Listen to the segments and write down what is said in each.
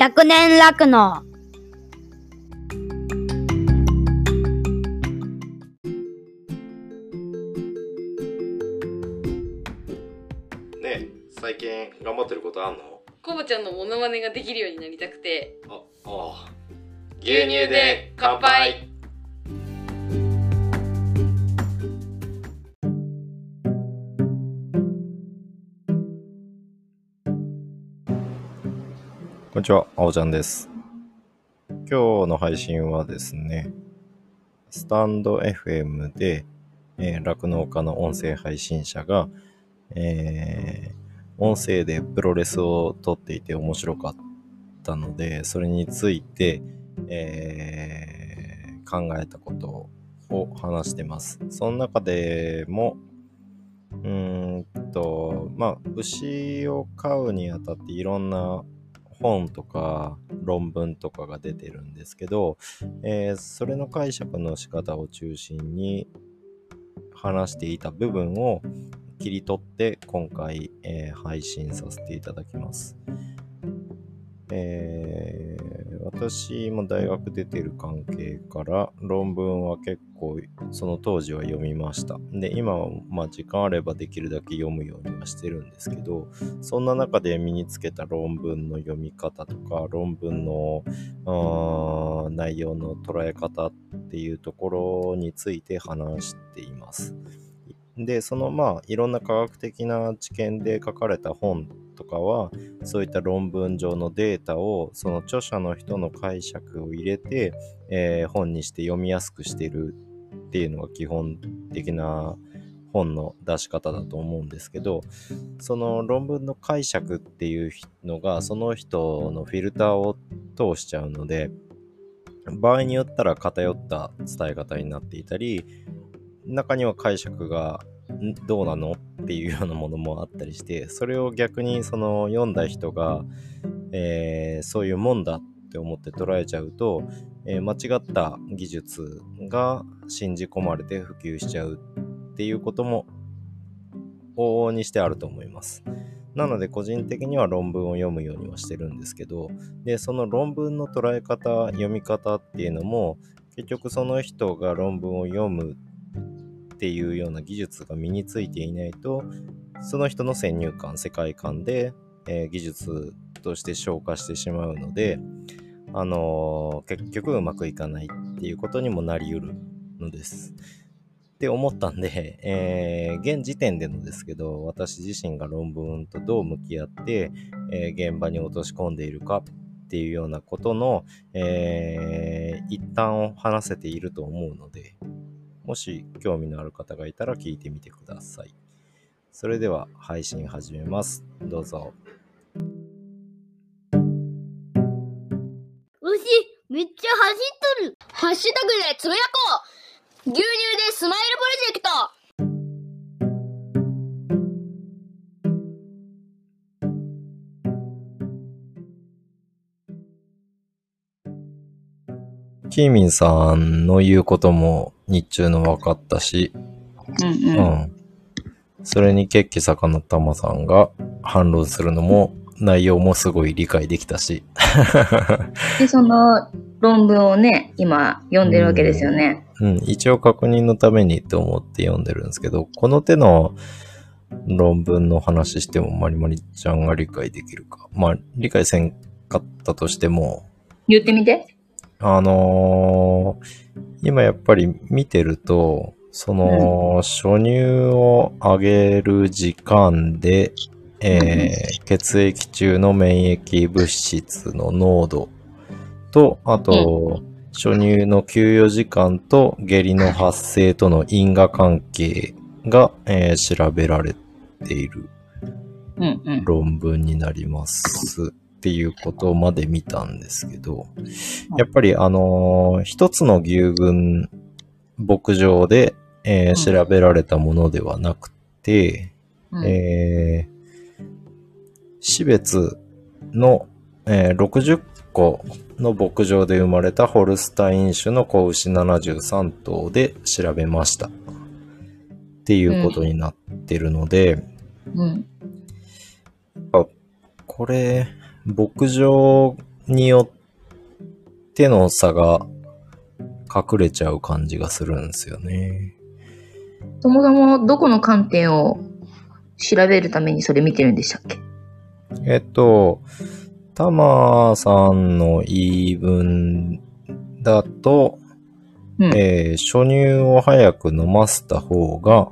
百年楽の。ねえ最近頑張ってることあんの？コボちゃんのモノマネができるようになりたくて。あああ。牛乳で乾杯こんにちは、あおちゃんです。今日の配信はですね、スタンド FM で、えー酪農家の音声配信者が、えー音声でプロレスを撮っていて面白かったので、それについて、えー考えたことを話してます。その中でも、うーんと、まあ、牛を飼うにあたっていろんな本とか論文とかが出てるんですけど、えーそれの解釈の仕方を中心に話していた部分を切り取って今回、えー配信させていただきます。えー私も大学出てる関係から論文は結構その当時は読みました。で、今はまあ時間あればできるだけ読むようにはしてるんですけど、そんな中で身につけた論文の読み方とか、論文の内容の捉え方っていうところについて話しています。で、そのまあいろんな科学的な知見で書かれた本とかは、そういった論文上のデータをその著者の人の解釈を入れて、えー本にして読みやすくしてるっていうのが基本的な本の出し方だと思うんですけどその論文の解釈っていうのがその人のフィルターを通しちゃうので場合によったら偏った伝え方になっていたり中には解釈がどうなの？っていうようなものもあったりしてそれを逆にその読んだ人が、えーそういうもんだって思って捉えちゃうと、えー間違った技術が信じ込まれて普及しちゃうっていうことも往々にしてあると思います。なので個人的には論文を読むようにはしてるんですけどでその論文の捉え方読み方っていうのも結局その人が論文を読むっていうような技術が身についていないとその人の先入観世界観で、えー技術として消化してしまうので、あのー結局うまくいかないっていうことにもなりうるのです。って思ったんで、えー現時点でのですけど私自身が論文とどう向き合って、えー現場に落とし込んでいるかっていうようなことの、えー一端を話せていると思うのでもし興味のある方がいたら聞いてみてください。それでは配信始めます。どうぞ。牛めっちゃ走っとるハッシュタグでつぶやこう牛乳でスマイルプロジェクトキーミンさんの言うことも日中の分かったし、うんううん。それに血気盛んなタマさんが反論するのも内容もすごい理解できたし、で、その論文をね、今読んでるわけですよね。うん、一応確認のためにと思って読んでるんですけど、この手の論文の話してもマリマリちゃんが理解できるか。まあ、理解せんかったとしても、言ってみて。あのー今やっぱり見てると、その、初乳を上げる時間で、えー血液中の免疫物質の濃度と、あと、初乳の給与時間と下痢の発生との因果関係が、えー調べられているうんうん。論文になりますっていうことまで見たんですけど、やっぱりあのー一つの牛群牧場で、えー調べられたものではなくて、うんえー死別の、えー60個の牧場で生まれたホルスタイン種の子牛73頭で調べました。っていうことになってるので、うん。これ、牧場によっての差が隠れちゃう感じがするんですよね。そもそもどこの観点を調べるためにそれ見てるんでしたっけ？えっと、タマさんの言い分だと、うん。えー初乳を早く飲ませた方が、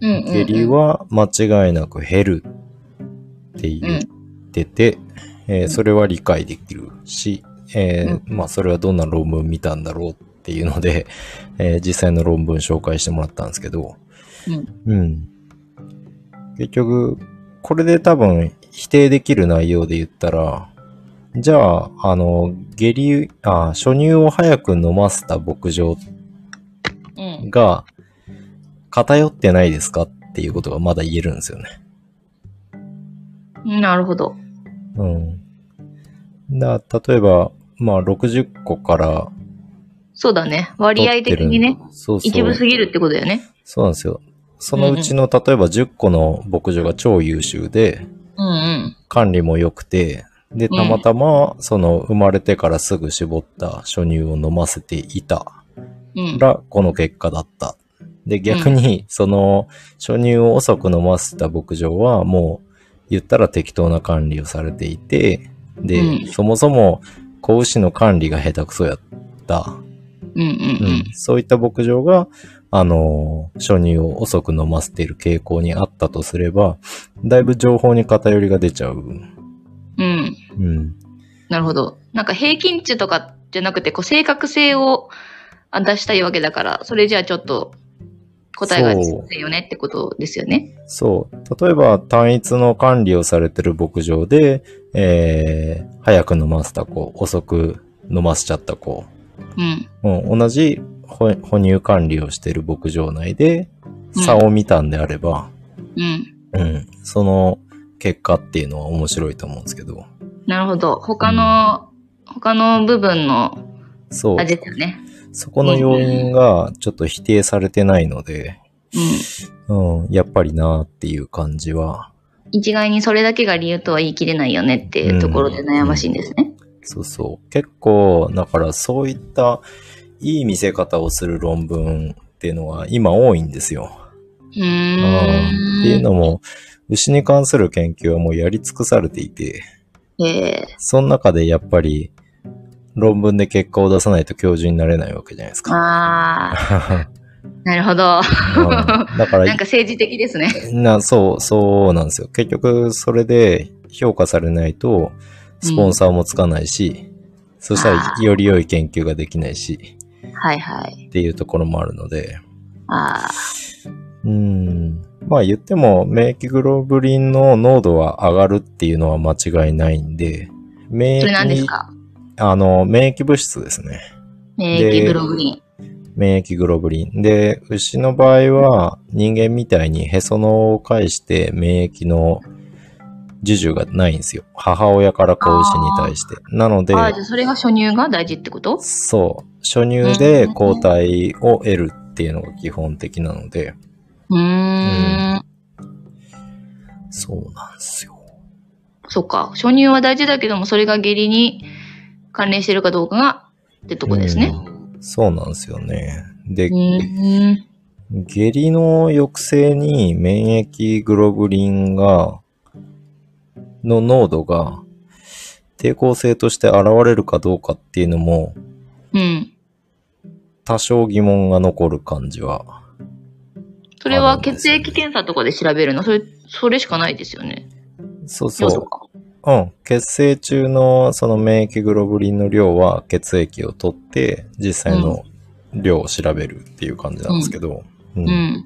下痢は間違いなく減るって言ってて、えーそれは理解できるし、えーまあそれはどんな論文見たんだろうっていうので、えー実際の論文紹介してもらったんですけど、うんうん。結局、これで多分否定できる内容で言ったら、じゃあ、あの、下痢、あ、初乳を早く飲ませた牧場うん。が偏ってないですかっていうことがまだ言えるんですよね。なるほど。うん。だ例えば、まあ60個からそうだね。割合的にね、そうそう。一部すぎるってことだよね。そうなんですよ。そのうちの、例えば10個の牧場が超優秀で、うんうん。管理も良くて、で、たまたま、その、生まれてからすぐ絞った初乳を飲ませていたうん。ら、この結果だった。で、逆に、その、初乳を遅く飲ませた牧場は、もう、言ったら適当な管理をされていて、で、うんそもそも、子牛の管理が下手くそやった。うんうんうんそういった牧場が、あのー初乳を遅く飲ませている傾向にあったとすれば、だいぶ情報に偏りが出ちゃう。うん。うん。うん。なるほど。なんか平均値とかじゃなくて、こう正確性をあ出したいわけだから、それじゃあちょっと答えが出せよねってことですよね。そう。例えば、単一の管理をされてる牧場で、えー、早く飲ませた子、遅く飲ませちゃった子、うん。うん、同じ哺哺乳管理をしている牧場内で、うん差を見たんであれば、うん。うん、その結果っていうのは面白いと思うんですけど、なるほど。他の、他の部分のそう。味ですよね。そこの要因がちょっと否定されてないので、うん。うん、やっぱりなっていう感じは、一概にそれだけが理由とは言い切れないよねっていうところで悩ましいんですね。そうそう。結構、だからそういったいい見せ方をする論文っていうのは今多いんですよ。うーうんん。っていうのも、牛に関する研究はもうやり尽くされていて、ええその中でやっぱり論文で結果を出さないと教授になれないわけじゃないですか。ああ、なるほど。うんだからなんか政治的ですね。な、そう、そうなんですよ。結局、それで評価されないと、スポンサーもつかないし、そしたらより良い研究ができないし、はいはい。っていうところもあるので、ああ、うん。まあ言っても、免疫グロブリンの濃度は上がるっていうのは間違いないんで、免それ何です疫、か？あの、免疫物質ですね。免疫グロブリン。免疫グロブリン。で、牛の場合は人間みたいにへその緒を介して免疫の授受がないんですよ。母親から子牛に対して。なので、ああ、じゃあそれが初乳が大事ってこと？そう、初乳で抗体を得るっていうのが基本的なので、うーん。そうなんですよ。そっか。初乳は大事だけども、それが下痢に関連してるかどうかが、ってとこですね。そうなんですよね。で。下痢の抑制に免疫グロブリンが、の濃度が抵抗性として現れるかどうかっていうのもうん。多少疑問が残る感じは。それは血液検査とかで調べるの？それ、それしかないですよね。そうそか。う。うん。血清中のその免疫グロブリンの量は血液を取って実際の量を調べるっていう感じなんですけど。うんうん。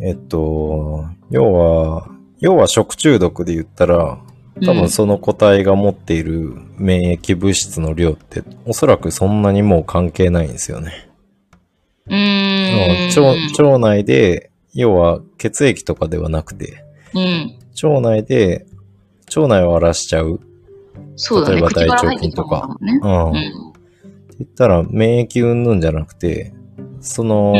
えっと、要は、要は食中毒で言ったら、多分その個体が持っている免疫物質の量って、おそらくそんなにもう関係ないんですよね。うーん。腸腸内で、要は血液とかではなくて、うん。腸内で、腸内を荒らしちゃう。そうだね。例えば口から入ってきたものだもんね。うん。ってうん。言ったら免疫云々じゃなくて、その、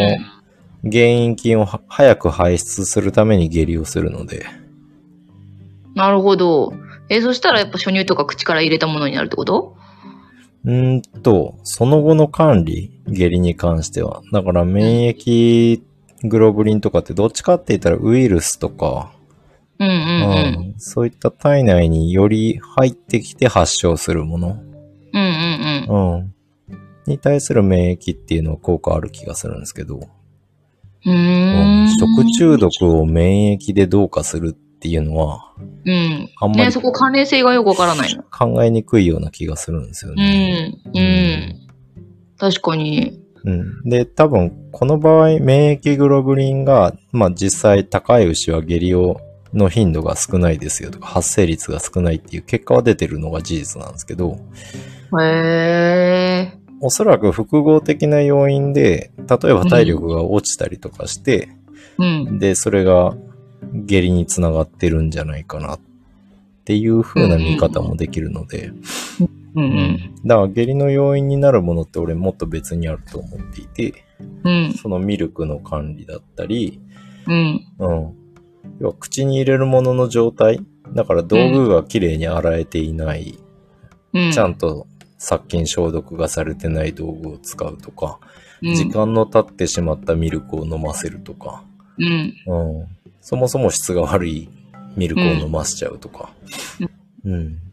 原因菌をは早く排出するために下痢をするので。なるほど。え、そしたらやっぱ初乳とか口から入れたものになるってこと？うーんと、その後の管理、下痢に関しては。だから免疫グロブリンとかってどっちかって言ったらウイルスとか、うんうんうん。うんそういった体内により入ってきて発症するもの、うんうんうん。うん、に対する免疫っていうのは効果ある気がするんですけど、うん。食中毒を免疫でどうかするっていうのは、うん。あんまりね、そこ関連性がよくわからないの。考えにくいような気がするんですようね。ん。うん。確かに。うん。で、多分、この場合、免疫グロブリンが、まあ実際高い牛は下痢を、の頻度が少ないですよとか、発生率が少ないっていう結果は出てるのが事実なんですけど、へえ。おそらく複合的な要因で、例えば体力が落ちたりとかして、うん。で、それが下痢につながってるんじゃないかなっていう風な見方もできるので、うんうん。だから下痢の要因になるものって俺もっと別にあると思っていて、うん。そのミルクの管理だったり、うん。うん。要は口に入れるものの状態だから道具がきれいに洗えていない、うん。ちゃんと殺菌消毒がされてない道具を使うとか、うん、時間の経ってしまったミルクを飲ませるとか、うん。うん。そもそも質が悪いミルクを飲ませちゃうとか。うん。だか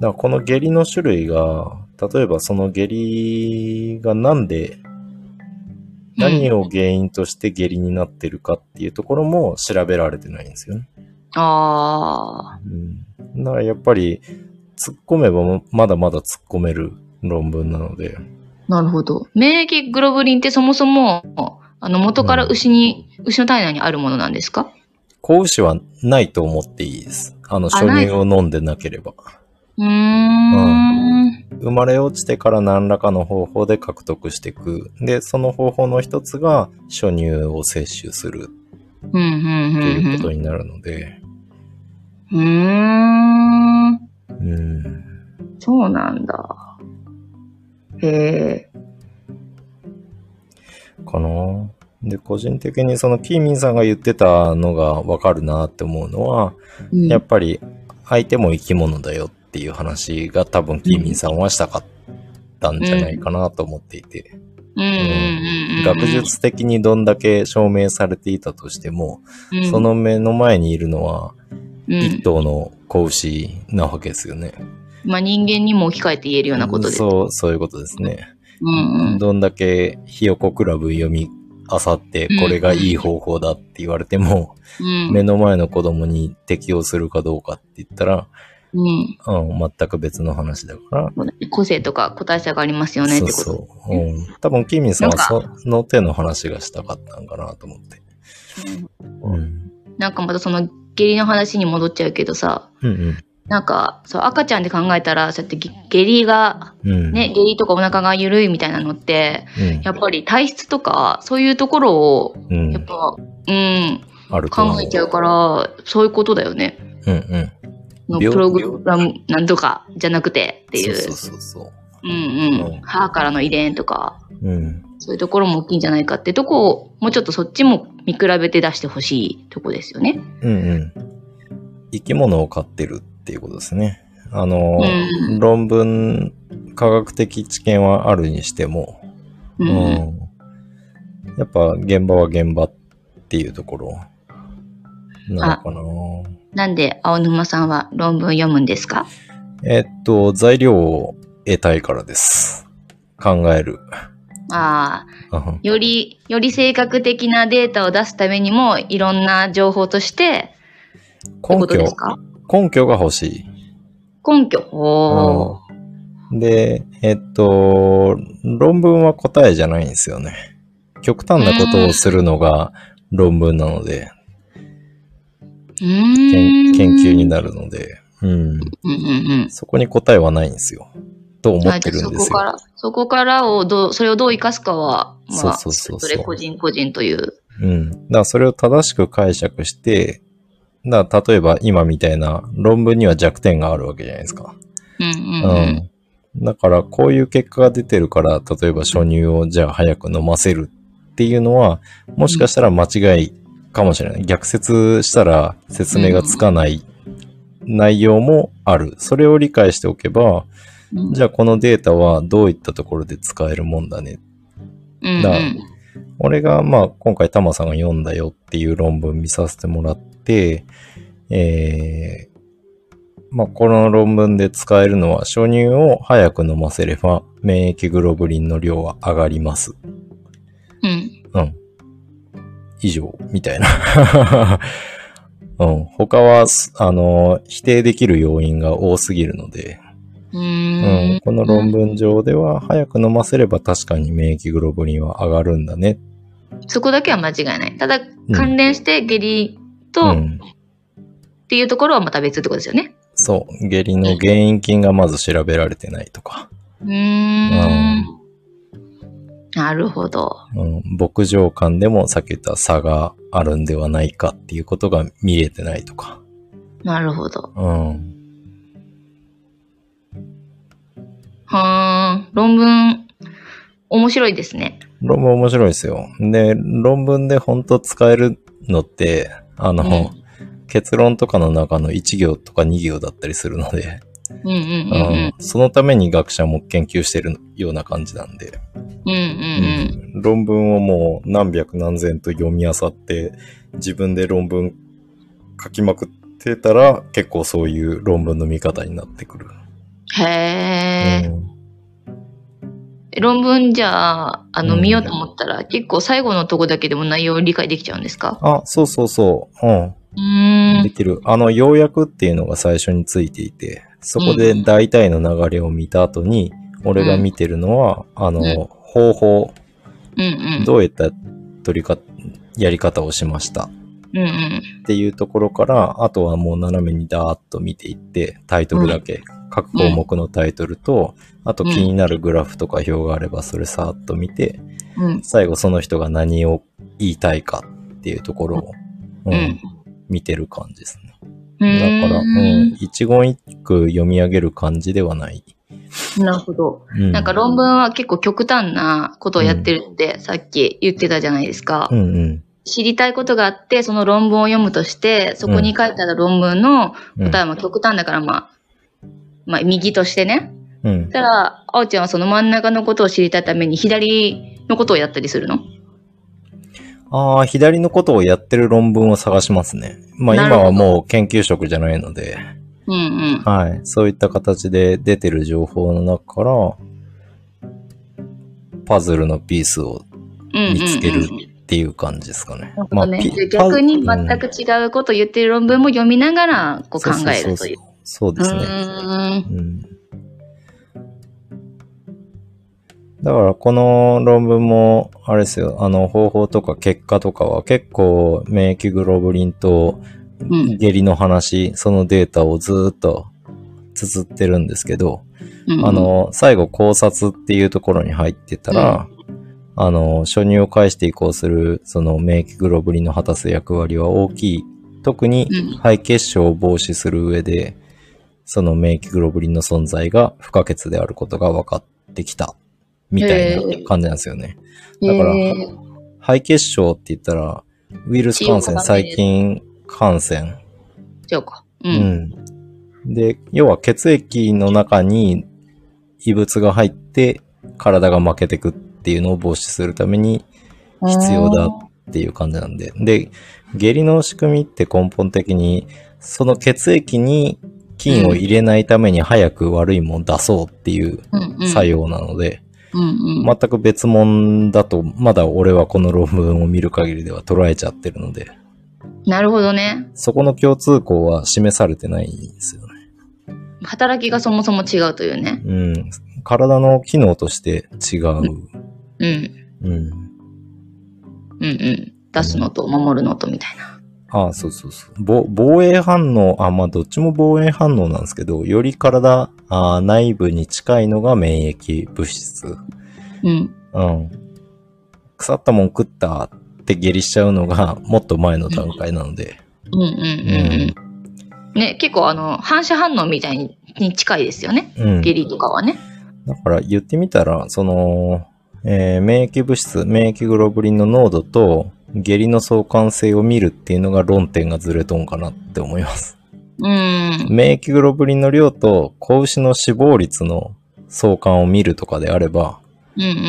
らこの下痢の種類が、例えばその下痢がなんで、何を原因として下痢になってるかっていうところも調べられてないんですよね。ああ。うん。だからやっぱり、突っ込めばまだまだ突っ込める論文なので、なるほど。免疫グロブリンってそもそも、あの、元から牛に、牛の体内にあるものなんですか？子牛はないと思っていいです。あの、あ初乳を飲んでなければ。うーん。生まれ落ちてから何らかの方法で獲得していく。で、その方法の一つが初乳を摂取するうん、うん、っていうこうとになるので、ん。うーん。うん。そうなんだ。へえ。かなで、個人的にそのキーミンさんが言ってたのがわかるなって思うのは、うんやっぱり相手も生き物だよっていう話が多分キーミンさんはしたかったんじゃないかなと思っていて、うん。学術的にどんだけ証明されていたとしても、うん、その目の前にいるのはうん、一頭の子牛なわけですよね。まあ人間にも置き換えて言えるようなことです。そう、そういうことですね。うんうん。どんだけひよこクラブ読みあさって、これがいい方法だって言われても、うん。目の前の子供に適用するかどうかって言ったら、うん。うん、全く別の話だから。個性とか個体差がありますよねってそうこと。そう。うん。多分、キミさんはその手の話がしたかったんかなと思って。うん。なんかまたその下痢の話に戻っちゃうけどさ、うんなんかそう赤ちゃんで考えたらそうやって下下痢がうん。うん。ね、下痢とかお腹が緩いみたいなのって、うん。やっぱり体質とかそういうところをうんやっぱ、うん、う。考えちゃうから、そういうことだよね。うんうん。病のプログラムなんとかじゃなくてっていう。そうそうそうそうんううんん。母からの遺伝とか、う。うん。そういうところも大きいんじゃないかってとこを、もうちょっとそっちも見比べて出してほしいとこですよね。うんうん。生き物を飼ってるっていうことですね。あの、うん論文、科学的知見はあるにしても、う。うんん。やっぱ現場は現場っていうところなのかな。なんで青沼さんは論文読むんですか？えっと、材料を得たいからです。考える。ああ、うんより、より正確的なデータを出すためにも、いろんな情報として、根拠ことです、か？根拠が欲しい。根拠。おー。で、えっと、論文は答えじゃないんですよね。極端なことをするのが論文なので。研研究になるので、うん。うんうんうん。そこに答えはないんですよ。と思ってるんですよ。そこから、そこからをどう、それをどう活かすかは、まあ、そうそうそうれ個人個人という。うん。だからそれを正しく解釈して、だ例えば今みたいな論文には弱点があるわけじゃないですか。うんうんうん。うん。だからこういう結果が出てるから、例えば初乳をじゃあ早く飲ませるっていうのは、もしかしたら間違いかもしれない。逆説したら説明がつかない内容もある。それを理解しておけば、うんじゃあこのデータはどういったところで使えるもんだね。うんだ俺がまあ今回タマさんが読んだよっていう論文見させてもらって、えー、まあこの論文で使えるのは初乳を早く飲ませれば免疫グロブリンの量は上がります。うん。うん。以上、みたいな。うん。他は、すあの、否定できる要因が多すぎるので、ううんん。この論文上では、早く飲ませれば確かに免疫グロブリンは上がるんだね。そこだけは間違いない。ただ、関連して下痢と、っうん。ていうところはまた別ってことですよね。そう。下痢の原因菌がまず調べられてないとか、うーん。なるほど。うん、牧場間でもさっき言った差があるんではないかっていうことが見れてないとか。なるほど。うん。はーん。論文、面白いですね。論文面白いですよ。で、論文で本当使えるのって、あの、うん結論とかの中の1行とか2行だったりするので、うんうんうんうんそのために学者も研究してるような感じなんで、うん。うんうんうん論文をもう何百何千と読み漁って、自分で論文書きまくってたら、結構そういう論文の見方になってくる。うん。へー。うん論文じゃあ、あの、うん見ようと思ったら、結構最後のとこだけでも内容を理解できちゃうんですか？あ、そうそうそう。うん。うーん。できる。あの、要約っていうのが最初についていて、そこで大体の流れを見た後に、俺が見てるのは、あの、うん方法。どういった取りか、やり方をしました。っていうところから、あとはもう斜めにダーッと見ていって、タイトルだけ、各項目のタイトルと、あと気になるグラフとか表があれば、それさーっと見て、うん。最後その人が何を言いたいかっていうところを、見てる感じですね。うん。だから、うん、一言一句読み上げる感じではない。なるほど。うん、なんか論文は結構極端なことをやってるって、さっき言ってたじゃないですか。うんうん。知りたいことがあって、その論文を読むとして、そこに書いてある論文のうん答えも極端だから、まあ、まあ、右としてね。うん。たら、あおちゃんはその真ん中のことを知りたいために、左のことをやったりするの？ああ、左のことをやってる論文を探しますね。まあ今はもう研究職じゃないので、うんうん。はい。そういった形で出てる情報の中から、パズルのピースを見つけるっていう感じですかね。なるほどね逆にパ全く違うことを言ってる論文も読みながらこう考えそうそうるという。そうですね。うーんうんだからこの論文も、あれですよ、あの方法とか結果とかは結構免疫グロブリンとうん下痢の話、そのデータをずーっと綴ってるんですけど、うんあの、最後考察っていうところに入ってたら、あの、初乳を介して移行する、その免疫グロブリンの果たす役割は大きい。特にうん肺血症を防止する上で、その免疫グロブリンの存在が不可欠であることが分かってきた。みたいな感じなんですよね。だから肺血症って言ったら、ウイルス感染、細菌感染。そうか。う。うんん。で、要は血液の中に異物が入って体が負けてくっていうのを防止するために必要だっていう感じなんで。で、下痢の仕組みって根本的にその血液に菌を入れないために早く悪いもん出そうっていう。作用なので、うんうん。全く別物だとまだ俺はこの論文を見る限りでは捉えちゃってるので、なるほどね。そこの共通項は示されてないんですよね。働きがそもそも違うというね。うん。体の機能として違う。うん。うん。うんうん。出すのと守るのとみたいな。ああ、そうそうそう。ぼ防衛反応、あ、まあ、どっちも防衛反応なんですけど、より体あ内部に近いのが免疫物質。うん。うん。腐ったもん食ったって下痢しちゃうのがもっと前の段階なので。うんうんうんうん。ね、結構あの、反射反応みたいにに近いですよね。うん。下痢とかはね。だから言ってみたら、その、えー免疫物質、免疫グロブリンの濃度と下痢の相関性を見るっていうのが論点がずれとんかなって思います。うん。免疫グロブリンの量と子牛の死亡率の相関を見るとかであれば、うんうんうんう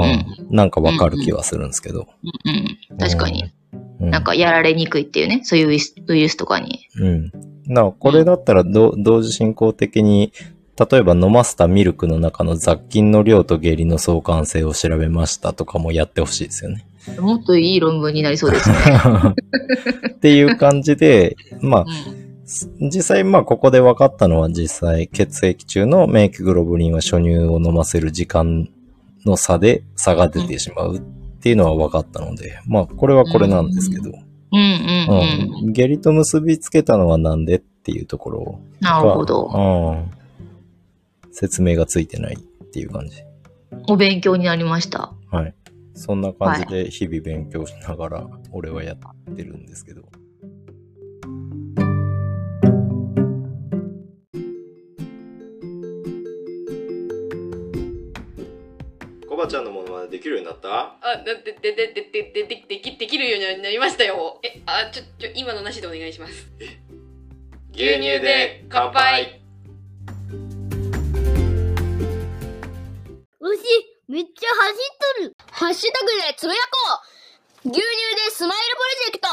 ん。うんなんかわかる気はするんですけど。うんうん、確かに。うん、なんかやられにくいっていうね、そういうウイルスウイルスとかに。うん。なおこれだったらど同時進行的に、例えば飲ませたミルクの中の雑菌の量と下痢の相関性を調べましたとかもやってほしいですよね。もっといい論文になりそうですね。っていう感じで、まあ、うん実際、まあ、ここで分かったのは実際、血液中の免疫グロブリンは初乳を飲ませる時間の差で差が出てしまうっていうのは分かったので、まあ、これはこれなんですけど、うんうんうん。うん。下痢と結びつけたのはなんでっていうところなるほど。うん。説明がついてないっていう感じ。お勉強になりました。はい。そんな感じで日々勉強しながら俺はやってるんですけど。コバちゃんのものまでできるようになった？あ、だで、で、で、で、で、で、で、でき、できるようになりましたよ。え、あ、ちょ、ちょ、今のなしでお願いします。牛乳で乾杯ハッシュタグでつぶやこう。牛乳でスマイルプロジェクト。